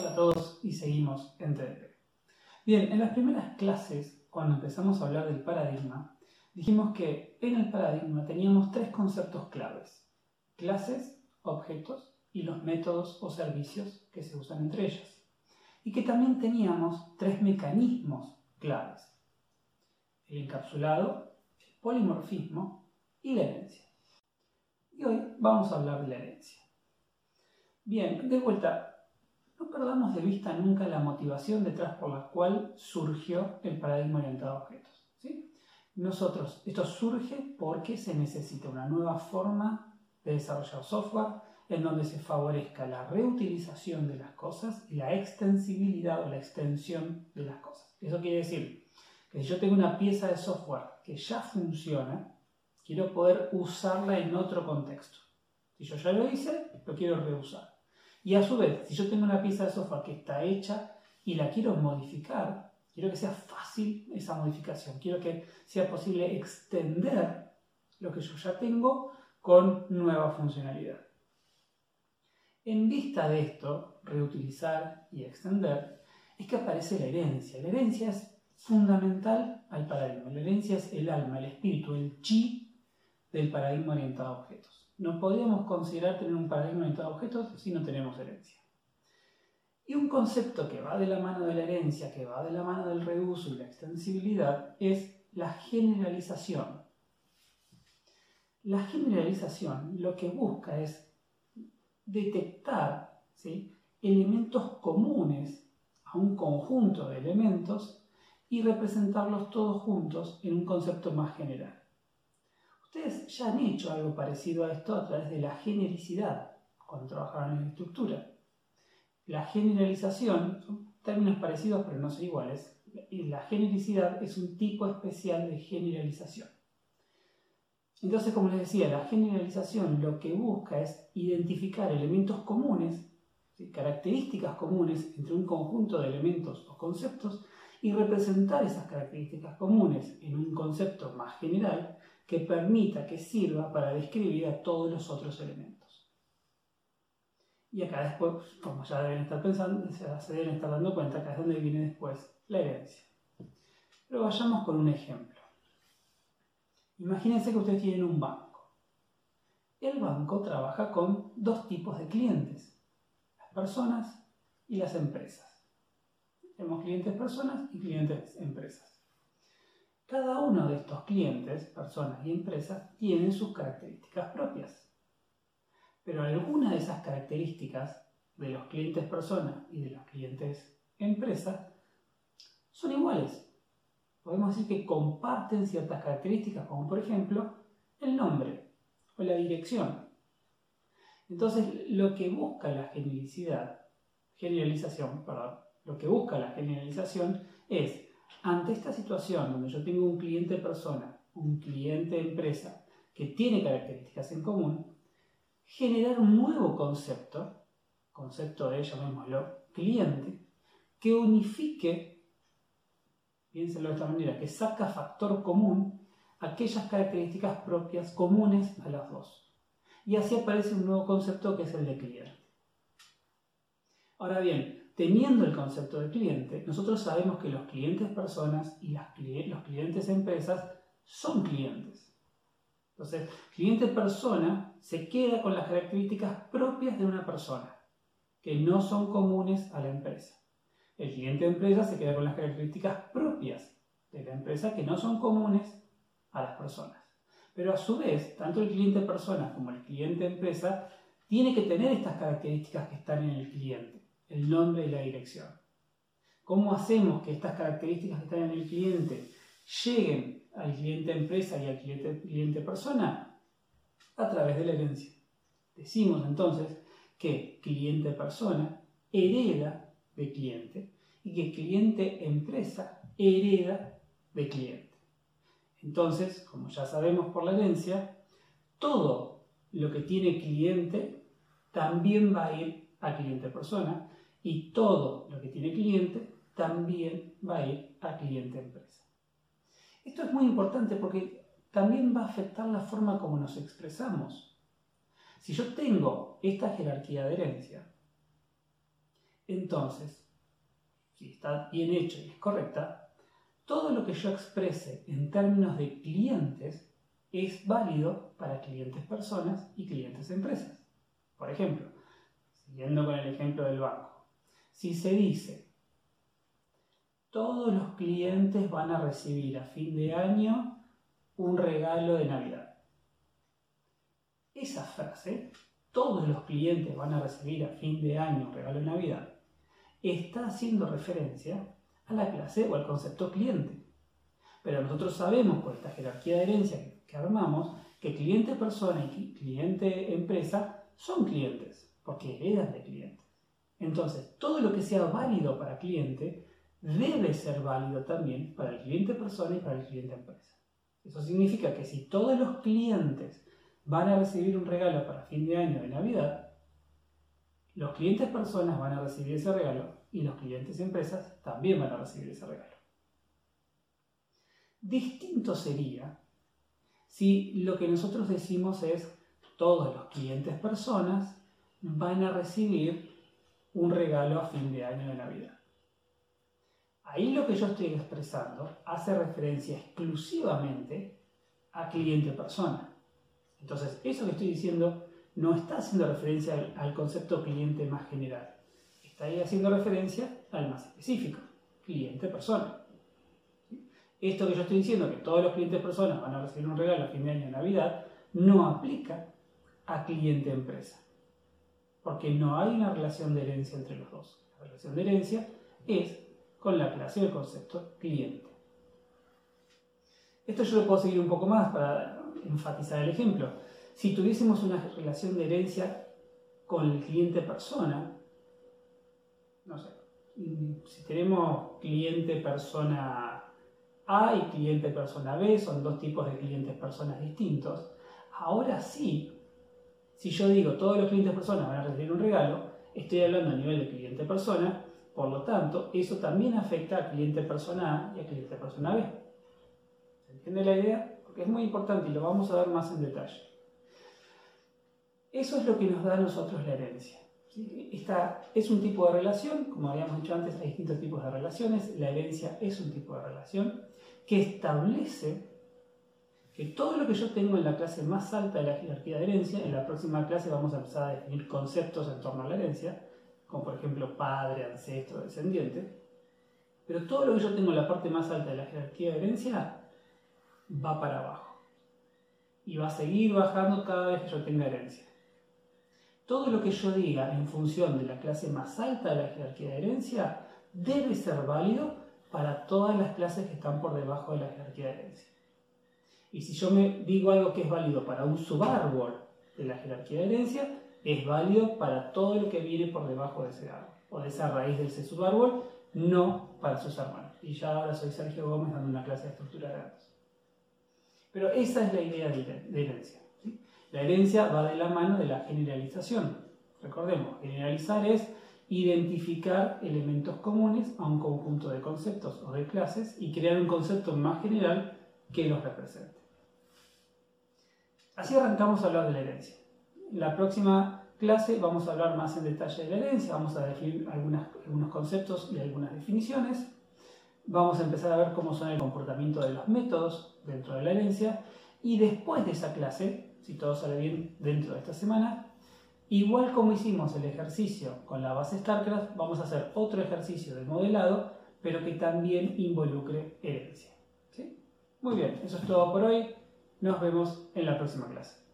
Hola a todos y seguimos en TDP. Bien, en las primeras clases, cuando empezamos a hablar del paradigma, dijimos que en el paradigma teníamos tres conceptos claves. Clases, objetos y los métodos o servicios que se usan entre ellas. Y que también teníamos tres mecanismos claves. El encapsulado, el polimorfismo y la herencia. Y hoy vamos a hablar de la herencia. Bien, de vuelta, no perdamos de vista nunca la motivación detrás por la cual surgió el paradigma orientado a objetos. Nosotros, esto surge porque se necesita una nueva forma de desarrollar software en donde se favorezca la reutilización de las cosas y la extensibilidad o la extensión de las cosas. Eso quiere decir que si yo tengo una pieza de software que ya funciona, quiero poder usarla en otro contexto. Si yo ya lo hice, lo quiero reusar. Y a su vez, si yo tengo una pieza de software que está hecha y la quiero modificar, quiero que sea fácil esa modificación, quiero que sea posible extender lo que yo ya tengo con nueva funcionalidad. En vista de esto, reutilizar y extender, es que aparece la herencia. La herencia es fundamental al paradigma. La herencia es el alma, el espíritu, el chi del paradigma orientado a objetos no podemos considerar tener un paradigma orientado a objetos si no tenemos herencia. Y un concepto que va de la mano de la herencia, que va de la mano del reuso y la extensibilidad, es la generalización. La generalización lo que busca es detectar elementos comunes a un conjunto de elementos y representarlos todos juntos en un concepto más general. Ustedes ya han hecho algo parecido a esto a través de la genericidad, cuando trabajaron en la estructura. La generalización, son términos parecidos pero no son iguales, y la genericidad es un tipo especial de generalización. Entonces, como les decía, la generalización lo que busca es identificar elementos comunes, características comunes entre un conjunto de elementos o conceptos y representar esas características comunes en un concepto más general que permita que sirva para describir a todos los otros elementos. Y acá después, como ya deben estar pensando, se deben estar dando cuenta, acá es donde viene después la herencia. Pero vayamos con un ejemplo. Imagínense que ustedes tienen un banco. El banco trabaja con dos tipos de clientes, las personas y las empresas. Tenemos clientes personas y clientes empresas. Cada uno de estos clientes, personas y empresas, tienen sus características propias. Pero algunas de esas características de los clientes personas y de los clientes empresas son iguales. Podemos decir que comparten ciertas características, como por ejemplo el nombre o la dirección. Entonces, lo que busca la generalización, perdón, lo que busca la generalización es ante esta situación donde yo tengo un cliente persona, un cliente empresa que tiene características en común, generar un nuevo concepto, concepto de, llamémoslo, cliente, que unifique, piénsenlo de esta manera, que saca factor común aquellas características propias comunes a las dos. Y así aparece un nuevo concepto que es el de cliente. Ahora bien, teniendo el concepto de cliente, nosotros sabemos que los clientes personas y los clientes empresas son clientes. Entonces, cliente persona se queda con las características propias de una persona, que no son comunes a la empresa. El cliente empresa se queda con las características propias de la empresa, que no son comunes a las personas. Pero a su vez, tanto el cliente persona como el cliente empresa tiene que tener estas características que están en el cliente el nombre y la dirección. ¿Cómo hacemos que estas características que están en el cliente lleguen al cliente empresa y al cliente, persona? A través de la herencia. Decimos entonces que cliente persona hereda de cliente y que cliente empresa hereda de cliente. Entonces, como ya sabemos por la herencia, todo lo que tiene cliente también va a ir a cliente persona y todo lo que tiene cliente también va a ir a cliente empresa. Esto es muy importante porque también va a afectar la forma como nos expresamos. Si yo tengo esta jerarquía de herencia, Entonces, si está bien hecho y es correcta, todo lo que yo exprese en términos de clientes es válido para clientes personas y clientes empresas. Por ejemplo, siguiendo con el ejemplo del banco, si se dice, todos los clientes van a recibir a fin de año un regalo de Navidad. Esa frase, todos los clientes van a recibir a fin de año un regalo de Navidad, está haciendo referencia a la clase o al concepto cliente. Pero nosotros sabemos por esta jerarquía de herencia que armamos que cliente persona y cliente empresa son clientes, porque heredan de clientes. Entonces, todo lo que sea válido para cliente debe ser válido también para el cliente persona y para el cliente empresa. Eso significa que si todos los clientes van a recibir un regalo para fin de año de Navidad, los clientes personas van a recibir ese regalo y los clientes empresas también van a recibir ese regalo. Distinto sería si lo que nosotros decimos es todos los clientes personas van a recibir un regalo a fin de año de Navidad. Ahí lo que yo estoy expresando hace referencia exclusivamente a cliente persona. Entonces, eso que estoy diciendo no está haciendo referencia al, concepto cliente más general. Está ahí haciendo referencia al más específico, cliente persona. Esto que yo estoy diciendo, que todos los clientes personas van a recibir un regalo a fin de año de Navidad, no aplica a cliente empresa. Porque no hay una relación de herencia entre los dos. La relación de herencia es con la clase del concepto cliente. Esto yo lo puedo seguir un poco más para enfatizar el ejemplo. Si tuviésemos una relación de herencia con el cliente persona, no sé, si tenemos cliente persona A y cliente persona B, son dos tipos de clientes personas distintos, ahora sí, si yo digo todos los clientes personas van a recibir un regalo, estoy hablando a nivel de cliente persona, por lo tanto, eso también afecta al cliente persona A y al cliente persona B. ¿Se entiende la idea? Porque es muy importante y lo vamos a ver más en detalle. Eso es lo que nos da a nosotros la herencia. Esta es un tipo de relación, como habíamos dicho antes, hay distintos tipos de relaciones. La herencia es un tipo de relación que establece todo lo que yo tengo en la clase más alta de la jerarquía de herencia, en la próxima clase vamos a empezar a definir conceptos en torno a la herencia, como por ejemplo padre, ancestro, descendiente, pero todo lo que yo tengo en la parte más alta de la jerarquía de herencia va para abajo y va a seguir bajando cada vez que yo tenga herencia todo lo que yo diga en función de la clase más alta de la jerarquía de herencia debe ser válido para todas las clases que están por debajo de la jerarquía de herencia. Y si yo me digo algo que es válido para un subárbol de la jerarquía de herencia, es válido para todo lo que viene por debajo de ese árbol, o de esa raíz de ese subárbol, no para sus hermanos. Y ya ahora soy Sergio Gómez dando una clase de estructura de datos. Pero esa es la idea de herencia. La herencia va de la mano de la generalización. Recordemos, generalizar es identificar elementos comunes a un conjunto de conceptos o de clases y crear un concepto más general que los represente. Así arrancamos a hablar de la herencia. En la próxima clase vamos a hablar más en detalle de la herencia, vamos a definir algunos conceptos y algunas definiciones. Vamos a empezar a ver cómo son el comportamiento de los métodos dentro de la herencia y después de esa clase si todo sale bien dentro de esta semana. Igual como hicimos el ejercicio con la base StarCraft, vamos a hacer otro ejercicio de modelado, pero que también involucre herencia. Muy bien, eso es todo por hoy. Nos vemos en la próxima clase.